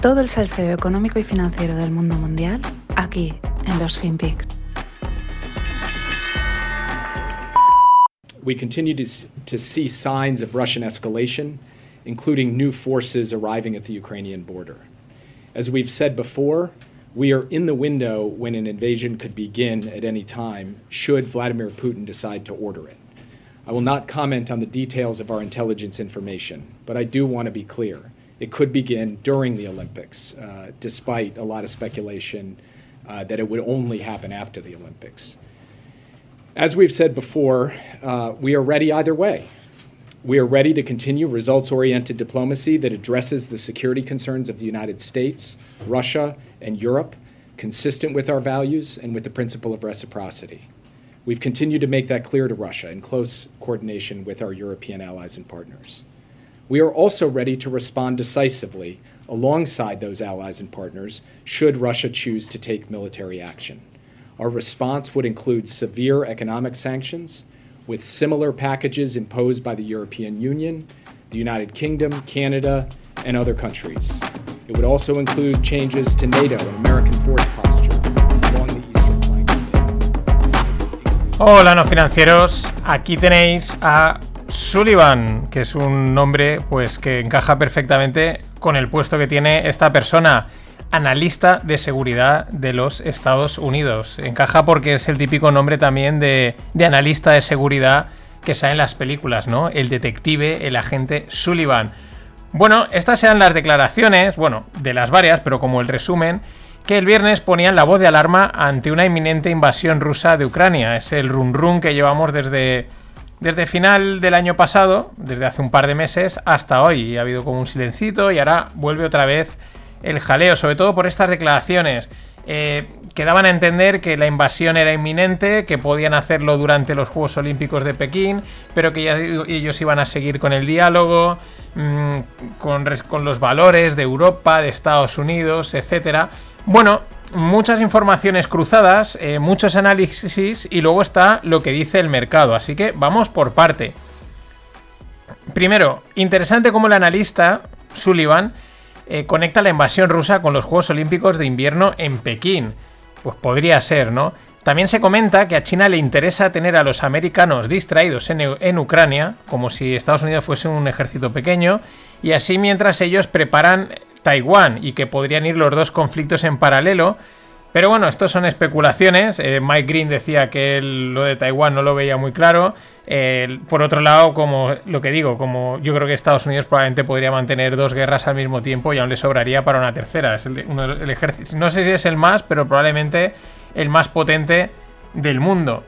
Todo el salseo económico y financiero del mundo mundial aquí en los FinPix. We continue to, to see signs of Russian escalation, including new forces arriving at the Ukrainian border. As we've said before, we are in the window when an invasion could begin at any time, should Vladimir Putin decide to order it. I will not comment on the details of our intelligence information, but I do want to be clear. It could begin during the Olympics, uh, despite a lot of speculation uh, that it would only happen after the Olympics. As we've said before, uh, we are ready either way. We are ready to continue results oriented diplomacy that addresses the security concerns of the United States, Russia, and Europe, consistent with our values and with the principle of reciprocity. We've continued to make that clear to Russia in close coordination with our European allies and partners. We are also ready to respond decisively alongside those allies and partners should Russia choose to take military action. Our response would include severe economic sanctions with similar packages imposed by the European Union, the United Kingdom, Canada, and other countries. It would also include changes to NATO and American force posture along the eastern flank. Hola no financieros, aquí tenéis a Sullivan, que es un nombre pues que encaja perfectamente con el puesto que tiene esta persona, analista de seguridad de los Estados Unidos. Encaja porque es el típico nombre también de, de analista de seguridad que sale en las películas, ¿no? El detective, el agente Sullivan. Bueno, estas eran las declaraciones, bueno, de las varias, pero como el resumen, que el viernes ponían la voz de alarma ante una inminente invasión rusa de Ucrania. Es el run run que llevamos desde desde final del año pasado, desde hace un par de meses, hasta hoy. Ha habido como un silencito y ahora vuelve otra vez el jaleo, sobre todo por estas declaraciones. Eh, que daban a entender que la invasión era inminente, que podían hacerlo durante los Juegos Olímpicos de Pekín, pero que ya, ellos iban a seguir con el diálogo, mmm, con, con los valores de Europa, de Estados Unidos, etc. Bueno, muchas informaciones cruzadas, eh, muchos análisis y luego está lo que dice el mercado. Así que vamos por parte. Primero, interesante cómo el analista Sullivan eh, conecta la invasión rusa con los Juegos Olímpicos de invierno en Pekín. Pues podría ser, ¿no? También se comenta que a China le interesa tener a los americanos distraídos en, en, Ucrania, como si Estados Unidos fuese un ejército pequeño, y así mientras ellos preparan Taiwán y que podrían ir los dos conflictos en paralelo. Pero bueno, esto son especulaciones. Eh, Mike Green decía que lo de Taiwán no lo veía muy claro. Por otro lado, como lo que digo, como yo creo que Estados Unidos probablemente podría mantener dos guerras al mismo tiempo y aún le sobraría para una tercera. Es el, del ejército. No sé si es el más, pero probablemente el más potente del mundo.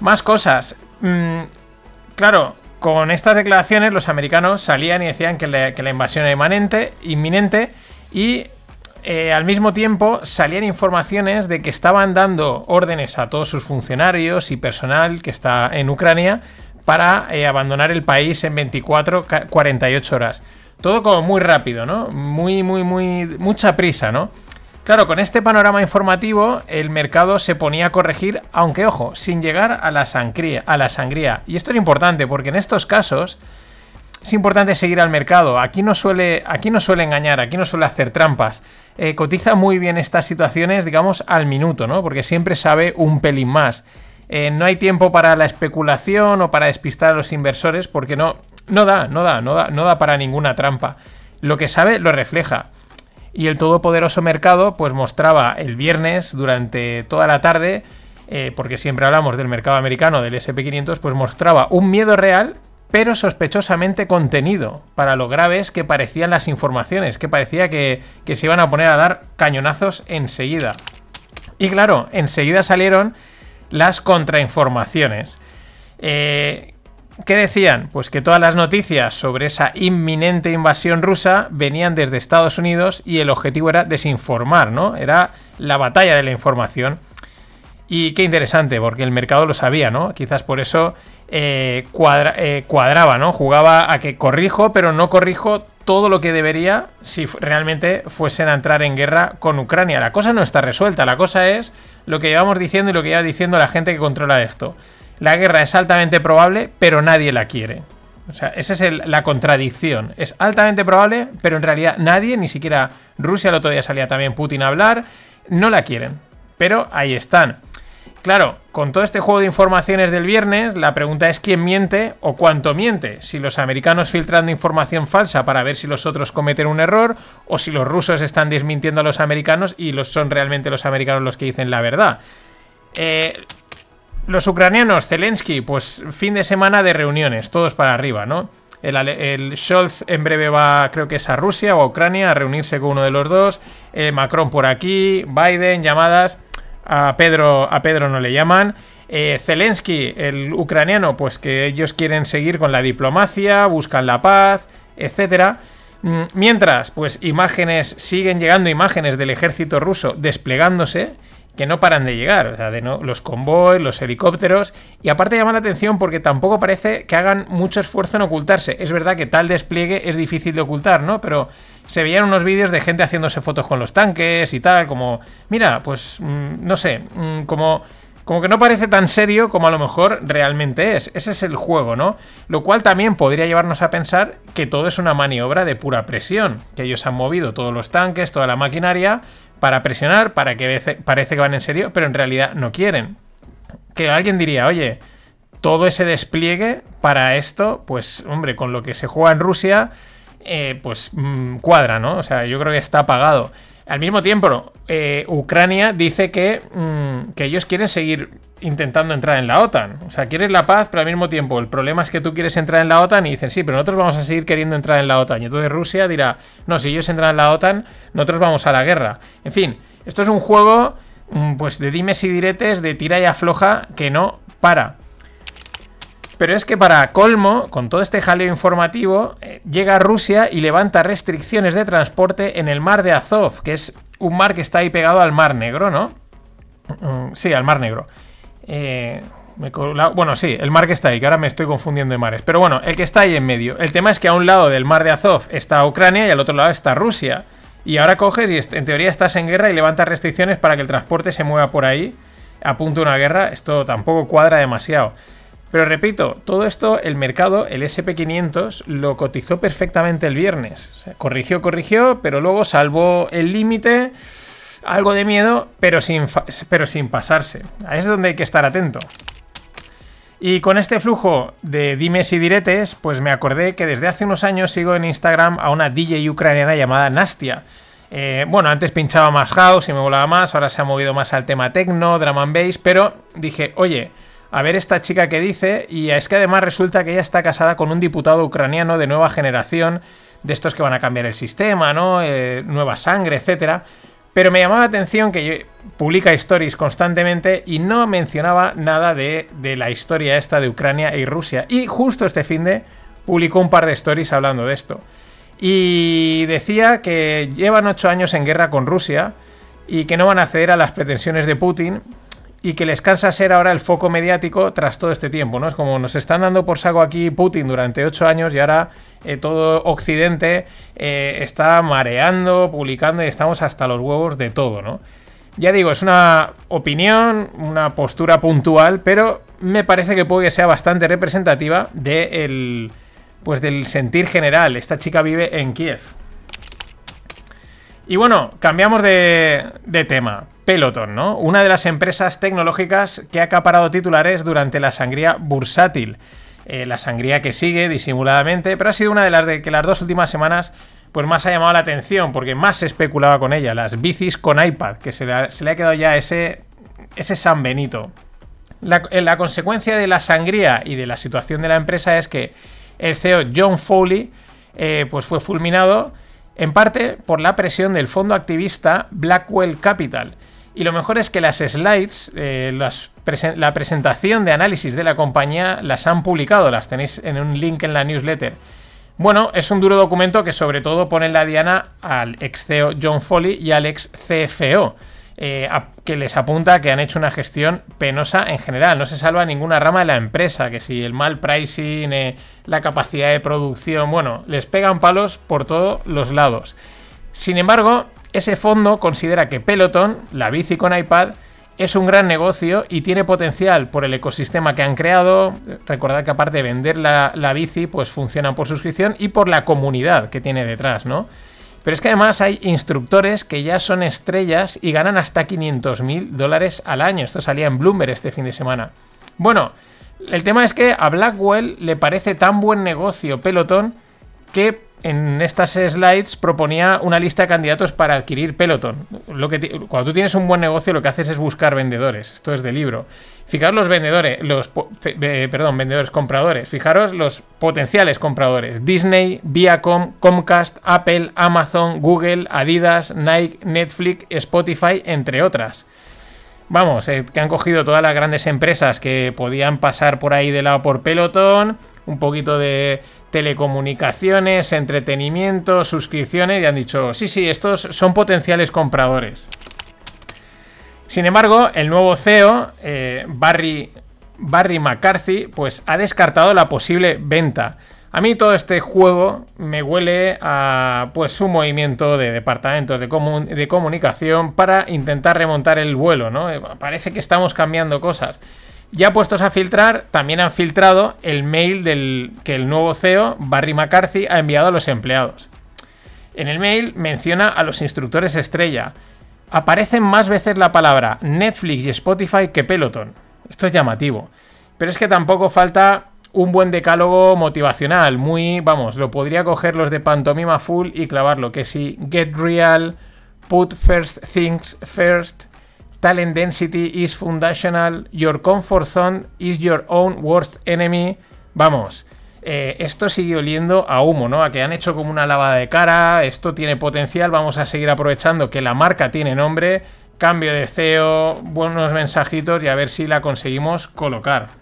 Más cosas. Mm, claro, con estas declaraciones los americanos salían y decían que la, invasión era inminente y eh, al mismo tiempo salían informaciones de que estaban dando órdenes a todos sus funcionarios y personal que está en Ucrania para eh, abandonar el país en 24, 48 horas. Todo como muy rápido, ¿no? Muy, muy, muy... mucha prisa, ¿no? Claro, con este panorama informativo, el mercado se ponía a corregir, aunque ojo, sin llegar a la sangría. A la sangría. Y esto es importante, porque en estos casos es importante seguir al mercado. Aquí no suele, aquí no suele engañar, aquí no suele hacer trampas. Eh, cotiza muy bien estas situaciones, digamos, al minuto, ¿no? Porque siempre sabe un pelín más. Eh, no hay tiempo para la especulación o para despistar a los inversores, porque no, no da, no da, no da, no da para ninguna trampa. Lo que sabe lo refleja y el todopoderoso mercado pues mostraba el viernes durante toda la tarde, eh, porque siempre hablamos del mercado americano, del SP500, pues mostraba un miedo real, pero sospechosamente contenido, para lo graves que parecían las informaciones, que parecía que, que se iban a poner a dar cañonazos enseguida. Y claro, enseguida salieron las contrainformaciones. Eh, ¿Qué decían? Pues que todas las noticias sobre esa inminente invasión rusa venían desde Estados Unidos y el objetivo era desinformar, ¿no? Era la batalla de la información. Y qué interesante, porque el mercado lo sabía, ¿no? Quizás por eso eh, eh, cuadraba, ¿no? Jugaba a que corrijo, pero no corrijo todo lo que debería si realmente fuesen a entrar en guerra con Ucrania. La cosa no está resuelta, la cosa es lo que llevamos diciendo y lo que lleva diciendo la gente que controla esto. La guerra es altamente probable, pero nadie la quiere. O sea, esa es la contradicción. Es altamente probable, pero en realidad nadie, ni siquiera Rusia, el otro día salía también Putin a hablar, no la quieren. Pero ahí están. Claro, con todo este juego de informaciones del viernes, la pregunta es quién miente o cuánto miente. Si los americanos filtrando información falsa para ver si los otros cometen un error, o si los rusos están desmintiendo a los americanos y los son realmente los americanos los que dicen la verdad. Eh, los ucranianos, Zelensky, pues fin de semana de reuniones, todos para arriba, ¿no? El, Scholz en breve va, creo que es a Rusia o a Ucrania, a reunirse con uno de los dos. Eh, Macron por aquí, Biden, llamadas. A Pedro, a Pedro no le llaman. Eh, Zelensky, el ucraniano, pues que ellos quieren seguir con la diplomacia, buscan la paz, etcétera. Mm, mientras, pues imágenes, siguen llegando imágenes del ejército ruso desplegándose que no paran de llegar, o sea, de no, los convoys, los helicópteros, y aparte llama la atención porque tampoco parece que hagan mucho esfuerzo en ocultarse. Es verdad que tal despliegue es difícil de ocultar, ¿no? Pero se veían unos vídeos de gente haciéndose fotos con los tanques y tal, como, mira, pues, mm, no sé, mm, como... Como que no parece tan serio como a lo mejor realmente es. Ese es el juego, ¿no? Lo cual también podría llevarnos a pensar que todo es una maniobra de pura presión. Que ellos han movido todos los tanques, toda la maquinaria, para presionar, para que parece que van en serio, pero en realidad no quieren. Que alguien diría, oye, todo ese despliegue para esto, pues hombre, con lo que se juega en Rusia, eh, pues mm, cuadra, ¿no? O sea, yo creo que está apagado. Al mismo tiempo, eh, Ucrania dice que, mm, que ellos quieren seguir intentando entrar en la OTAN. O sea, quieres la paz, pero al mismo tiempo el problema es que tú quieres entrar en la OTAN y dicen, sí, pero nosotros vamos a seguir queriendo entrar en la OTAN. Y entonces Rusia dirá, no, si ellos entran en la OTAN, nosotros vamos a la guerra. En fin, esto es un juego mm, pues de dimes y diretes, de tira y afloja, que no para. Pero es que para colmo, con todo este jaleo informativo, eh, llega Rusia y levanta restricciones de transporte en el mar de Azov, que es un mar que está ahí pegado al mar negro, ¿no? Mm, sí, al mar negro. Eh, bueno, sí, el mar que está ahí, que ahora me estoy confundiendo de mares. Pero bueno, el que está ahí en medio. El tema es que a un lado del mar de Azov está Ucrania y al otro lado está Rusia. Y ahora coges y en teoría estás en guerra y levantas restricciones para que el transporte se mueva por ahí. A punto de una guerra, esto tampoco cuadra demasiado. Pero repito, todo esto el mercado, el SP500, lo cotizó perfectamente el viernes. corrigió, corrigió, pero luego salvó el límite algo de miedo, pero sin, pero sin pasarse. Ahí es donde hay que estar atento. Y con este flujo de dimes y diretes, pues me acordé que desde hace unos años sigo en Instagram a una DJ ucraniana llamada Nastia. Eh, bueno, antes pinchaba más house y me volaba más, ahora se ha movido más al tema techno, drum and bass, pero dije, oye, a ver esta chica que dice, y es que además resulta que ella está casada con un diputado ucraniano de nueva generación, de estos que van a cambiar el sistema, ¿no? Eh, nueva sangre, etcétera. Pero me llamaba la atención que publica stories constantemente y no mencionaba nada de, la historia esta de Ucrania y Rusia. Y justo este fin de publicó un par de stories hablando de esto. Y decía que llevan ocho años en guerra con Rusia y que no van a ceder a las pretensiones de Putin y que les cansa ser ahora el foco mediático tras todo este tiempo, ¿no? Es como nos están dando por saco aquí Putin durante ocho años y ahora eh, todo Occidente eh, está mareando, publicando y estamos hasta los huevos de todo, ¿no? Ya digo, es una opinión, una postura puntual, pero me parece que puede que sea bastante representativa de pues del sentir general. Esta chica vive en Kiev. Y bueno, cambiamos de tema. Peloton, ¿no? Una de las empresas tecnológicas que ha acaparado titulares durante la sangría bursátil. Eh, la sangría que sigue disimuladamente, pero ha sido una de las que las dos últimas semanas pues más ha llamado la atención, porque más se especulaba con ella, las bicis con iPad, que se le ha, quedado ya ese, ese San Benito. La, eh, la, consecuencia de la sangría y de la situación de la empresa es que el CEO John Foley eh, pues fue fulminado en parte por la presión del fondo activista Blackwell Capital, y lo mejor es que las slides, eh, la presentación de análisis de la compañía, las han publicado, las tenéis en un link en la newsletter. Bueno, es un duro documento que sobre todo pone en la diana al ex CEO John Foley y al ex CFO, eh, que les apunta que han hecho una gestión penosa en general. No se salva ninguna rama de la empresa, que si el mal pricing, eh, la capacidad de producción, bueno, les pegan palos por todos los lados. Sin embargo, ese fondo considera que Peloton, la bici con iPad, es un gran negocio y tiene potencial por el ecosistema que han creado. Recordad que aparte de vender la, bici, pues funcionan por suscripción y por la comunidad que tiene detrás, ¿no? Pero es que además hay instructores que ya son estrellas y ganan hasta 500 mil dólares al año. Esto salía en Bloomberg este fin de semana. Bueno, el tema es que a Blackwell le parece tan buen negocio Peloton que en estas slides proponía una lista de candidatos para adquirir Peloton. Lo que cuando tú tienes un buen negocio, lo que haces es buscar vendedores. Esto es de libro. Fijaros los vendedores, los perdón, vendedores compradores. Fijaros los potenciales compradores: Disney, Viacom, Comcast, Apple, Amazon, Google, Adidas, Nike, Netflix, Spotify, entre otras. Vamos, eh, que han cogido todas las grandes empresas que podían pasar por ahí de lado por Peloton, un poquito de telecomunicaciones, entretenimiento, suscripciones y han dicho, sí, sí, estos son potenciales compradores. Sin embargo, el nuevo CEO, eh, Barry, Barry McCarthy, pues ha descartado la posible venta. A mí todo este juego me huele a pues un movimiento de departamentos de, de comunicación para intentar remontar el vuelo, ¿no? Eh, parece que estamos cambiando cosas. Ya puestos a filtrar, también han filtrado el mail que el nuevo CEO, Barry McCarthy, ha enviado a los empleados. En el mail menciona a los instructores estrella. Aparecen más veces la palabra Netflix y Spotify que Peloton. Esto es llamativo. Pero es que tampoco falta un buen decálogo motivacional. Muy, vamos, lo podría coger los de pantomima full y clavarlo. Que si get real, put first things first, Talent density is foundational. Your comfort zone is your own worst enemy. Vamos, eh, esto sigue oliendo a humo, ¿no? A que han hecho como una lavada de cara. Esto tiene potencial. Vamos a seguir aprovechando que la marca tiene nombre. Cambio de CEO, buenos mensajitos y a ver si la conseguimos colocar.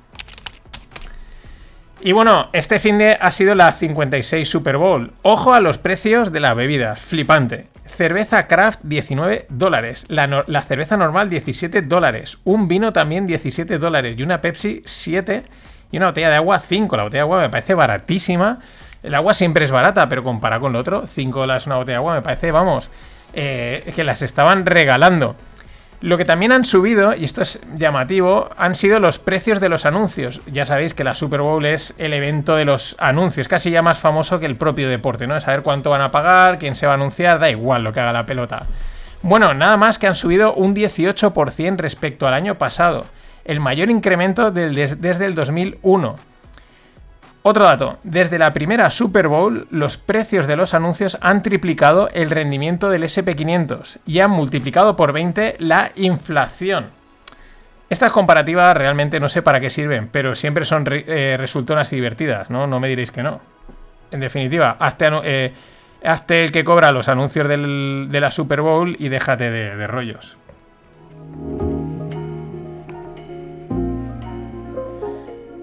Y bueno, este fin de ha sido la 56 Super Bowl. Ojo a los precios de las bebidas, flipante. Cerveza craft 19 dólares, la, cerveza normal 17 dólares, un vino también 17 dólares y una Pepsi 7 y una botella de agua 5. La botella de agua me parece baratísima. El agua siempre es barata, pero comparado con lo otro, 5 dólares una botella de agua me parece, vamos, eh, que las estaban regalando. Lo que también han subido, y esto es llamativo, han sido los precios de los anuncios. Ya sabéis que la Super Bowl es el evento de los anuncios, casi ya más famoso que el propio deporte, ¿no? Saber cuánto van a pagar, quién se va a anunciar, da igual lo que haga la pelota. Bueno, nada más que han subido un 18% respecto al año pasado, el mayor incremento desde el 2001. Otro dato, desde la primera Super Bowl los precios de los anuncios han triplicado el rendimiento del SP500 y han multiplicado por 20 la inflación. Estas comparativas realmente no sé para qué sirven, pero siempre son eh, resultonas y divertidas, ¿no? No me diréis que no. En definitiva, hazte, eh, el que cobra los anuncios de la Super Bowl y déjate de rollos.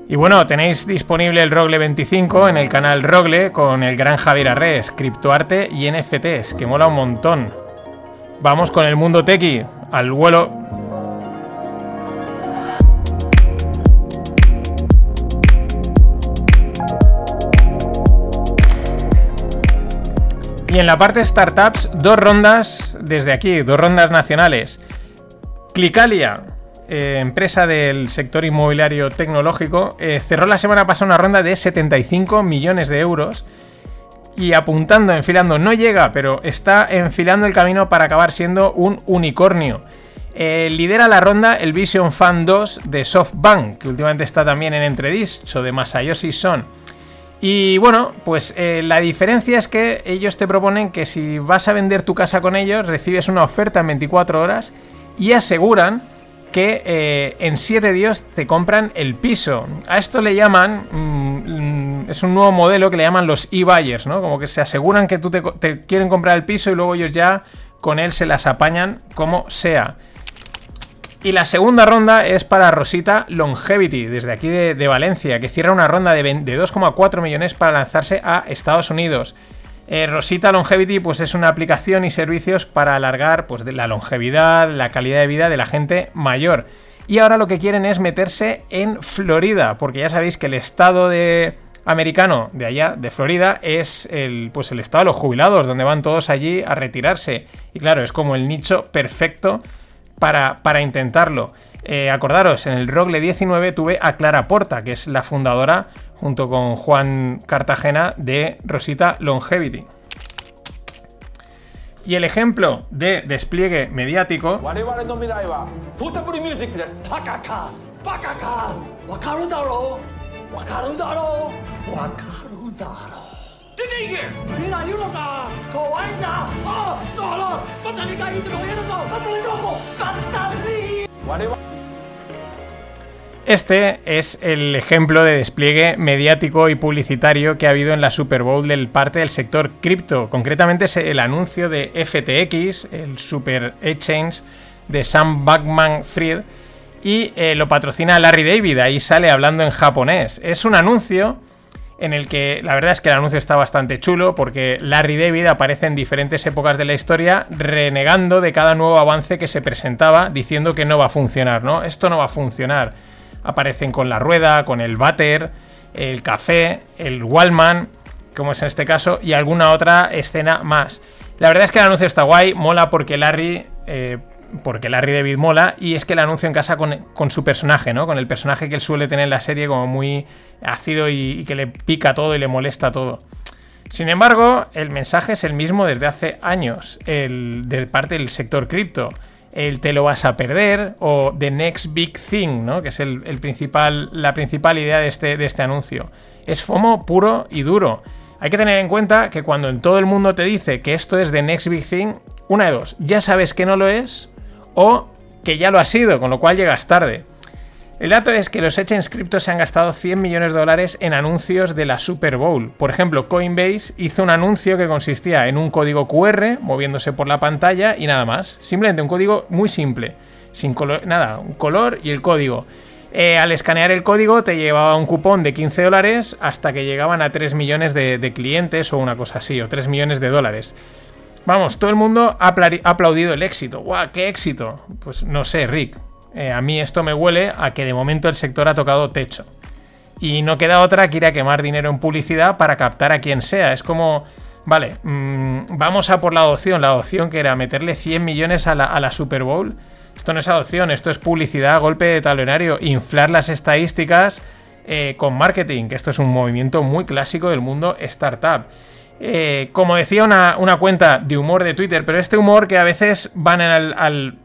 Y bueno, tenéis disponible el Rogle 25 en el canal Rogle con el gran Javier Arres, criptoarte y NFTs, que mola un montón. Vamos con el mundo tequi, al vuelo. Y en la parte startups, dos rondas desde aquí, dos rondas nacionales. Clicalia, eh, empresa del sector inmobiliario tecnológico, eh, cerró la semana pasada una ronda de 75 millones de euros y apuntando, enfilando, no llega, pero está enfilando el camino para acabar siendo un unicornio. Eh, lidera la ronda el Vision Fund 2 de SoftBank, que últimamente está también en entredicho de Masayoshi Son. Y bueno, pues la diferencia es que ellos te proponen que si vas a vender tu casa con ellos, recibes una oferta en 24 horas y aseguran que eh, en 7 días te compran el piso. A esto le llaman, mm, es un nuevo modelo que le llaman los e-buyers, ¿no? Como que se aseguran que tú te, quieren comprar el piso y luego ellos ya con él se las apañan como sea. Y la segunda ronda es para Rosita Longevity, desde aquí de, Valencia, que cierra una ronda de 2,4 millones para lanzarse a Estados Unidos. Eh, Rosita Longevity pues es una aplicación y servicios para alargar pues, la longevidad, la calidad de vida de la gente mayor. Y ahora lo que quieren es meterse en Florida, porque ya sabéis que el estado de americano de allá, de Florida, es el, pues el estado de los jubilados, donde van todos allí a retirarse. Y claro, es como el nicho perfecto para, para intentarlo. Eh, acordaros, en el Rogle 19 tuve a Clara Porta, que es la fundadora, junto con Juan Cartagena, de Rosita Longevity. Y el ejemplo de despliegue mediático este es el ejemplo de despliegue mediático y publicitario que ha habido en la Super Bowl del parte del sector cripto. Concretamente es el anuncio de FTX, el Super Exchange de Sam Backman Fried, y eh, lo patrocina Larry David, ahí sale hablando en japonés. Es un anuncio en el que la verdad es que el anuncio está bastante chulo porque Larry David aparece en diferentes épocas de la historia renegando de cada nuevo avance que se presentaba, diciendo que no va a funcionar, ¿no? Esto no va a funcionar aparecen con la rueda, con el váter, el café, el Wallman, como es en este caso, y alguna otra escena más. La verdad es que el anuncio está guay, mola porque Larry. Eh, porque Larry David mola, y es que el anuncio en casa con, su personaje, ¿no? Con el personaje que él suele tener en la serie, como muy ácido y, que le pica todo y le molesta todo. Sin embargo, el mensaje es el mismo desde hace años, el, de parte del sector cripto el te lo vas a perder o The Next Big Thing, ¿no? que es el, principal, la principal idea de este, de este anuncio. Es FOMO puro y duro. Hay que tener en cuenta que cuando en todo el mundo te dice que esto es The Next Big Thing, una de dos, ya sabes que no lo es o que ya lo ha sido, con lo cual llegas tarde. El dato es que los exchange cripto se han gastado 100 millones de dólares en anuncios de la Super Bowl. Por ejemplo, Coinbase hizo un anuncio que consistía en un código QR moviéndose por la pantalla y nada más. Simplemente un código muy simple. Sin color, nada, un color y el código. Eh, al escanear el código te llevaba un cupón de 15 dólares hasta que llegaban a 3 millones de, de clientes o una cosa así, o 3 millones de dólares. Vamos, todo el mundo ha aplaudido el éxito. ¡Guau, qué éxito! Pues no sé, Rick. Eh, a mí esto me huele a que de momento el sector ha tocado techo. Y no queda otra que ir a quemar dinero en publicidad para captar a quien sea. Es como, vale, mm, vamos a por la adopción. La adopción que era meterle 100 millones a la, Super Bowl. Esto no es adopción, esto es publicidad, golpe de talonario, inflar las estadísticas eh, con marketing, que esto es un movimiento muy clásico del mundo startup. Eh, como decía una, cuenta de humor de Twitter, pero este humor que a veces van al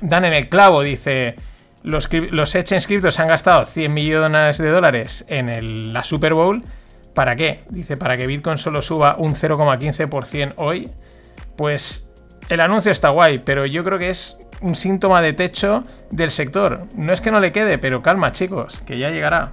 dan en el clavo, dice, los, los se han gastado 100 millones de dólares en la Super Bowl. ¿Para qué? Dice, para que Bitcoin solo suba un 0,15% hoy. Pues el anuncio está guay, pero yo creo que es un síntoma de techo del sector. No es que no le quede, pero calma chicos, que ya llegará.